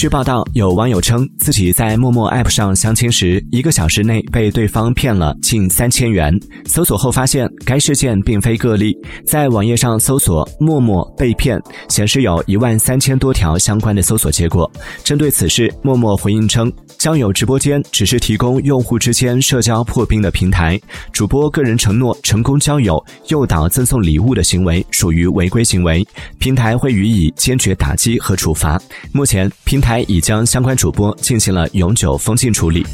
据报道，有网友称自己在陌陌 App 上相亲时，一个小时内被对方骗了近三千元。搜索后发现，该事件并非个例。在网页上搜索“陌陌被骗”，显示有一万三千多条相关的搜索结果。针对此事，陌陌回应称，交友直播间只是提供用户之间社交破冰的平台，主播个人承诺成功交友、诱导赠送礼物的行为属于违规行为，平台会予以坚决打击和处罚。目前，平台。还已将相关主播进行了永久封禁处理。